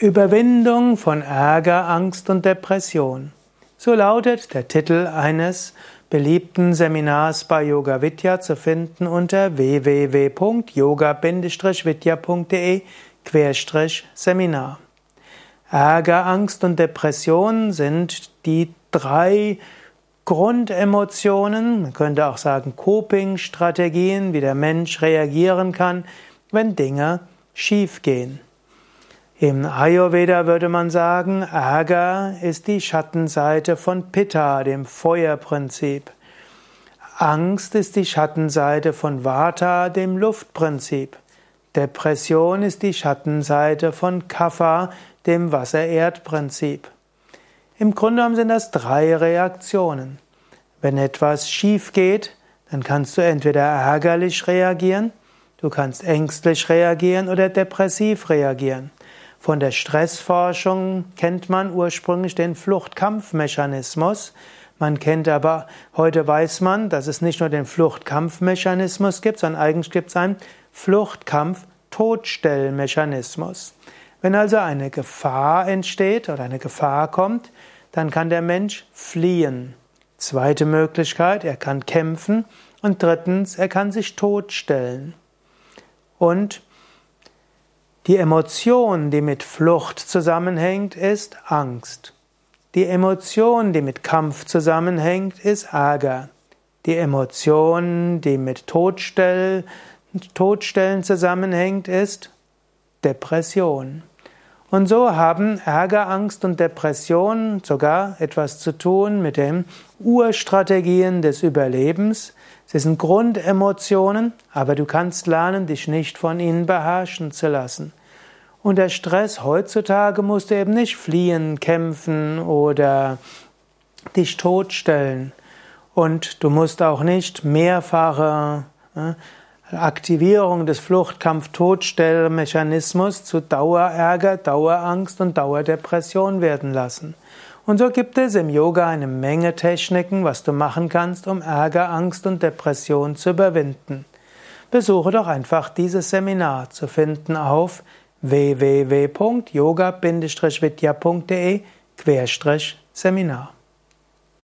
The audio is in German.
Überwindung von Ärger, Angst und Depression. So lautet der Titel eines beliebten Seminars bei Yoga Vidya zu finden unter www.yoga-vidya.de-seminar. Ärger, Angst und Depression sind die drei Grundemotionen, man könnte auch sagen Coping-Strategien, wie der Mensch reagieren kann, wenn Dinge schiefgehen. Im Ayurveda würde man sagen, Ärger ist die Schattenseite von Pitta, dem Feuerprinzip. Angst ist die Schattenseite von Vata, dem Luftprinzip. Depression ist die Schattenseite von Kapha, dem Wasser-Erd-Prinzip. Im Grunde genommen sind das drei Reaktionen. Wenn etwas schief geht, dann kannst du entweder ärgerlich reagieren, du kannst ängstlich reagieren oder depressiv reagieren. Von der Stressforschung kennt man ursprünglich den Fluchtkampfmechanismus. Man kennt aber, heute weiß man, dass es nicht nur den Fluchtkampfmechanismus gibt, sondern eigentlich gibt es einen Fluchtkampf-Todstellmechanismus. Wenn also eine Gefahr entsteht oder eine Gefahr kommt, dann kann der Mensch fliehen. Zweite Möglichkeit, er kann kämpfen. Und drittens, er kann sich totstellen. Und die Emotion, die mit Flucht zusammenhängt, ist Angst. Die Emotion, die mit Kampf zusammenhängt, ist Ärger. Die Emotion, die mit Todstell, Todstellen zusammenhängt, ist Depression. Und so haben Ärger, Angst und Depression sogar etwas zu tun mit den Urstrategien des Überlebens. Sie sind Grundemotionen, aber du kannst lernen, dich nicht von ihnen beherrschen zu lassen. Und der Stress heutzutage musst du eben nicht fliehen, kämpfen oder dich totstellen. Und du musst auch nicht mehrfache äh, Aktivierung des Fluchtkampf-Todstellmechanismus zu Dauerärger, Dauerangst und Dauerdepression werden lassen. Und so gibt es im Yoga eine Menge Techniken, was du machen kannst, um Ärger, Angst und Depression zu überwinden. Besuche doch einfach dieses Seminar zu finden auf www.yoga-vidya.de-seminar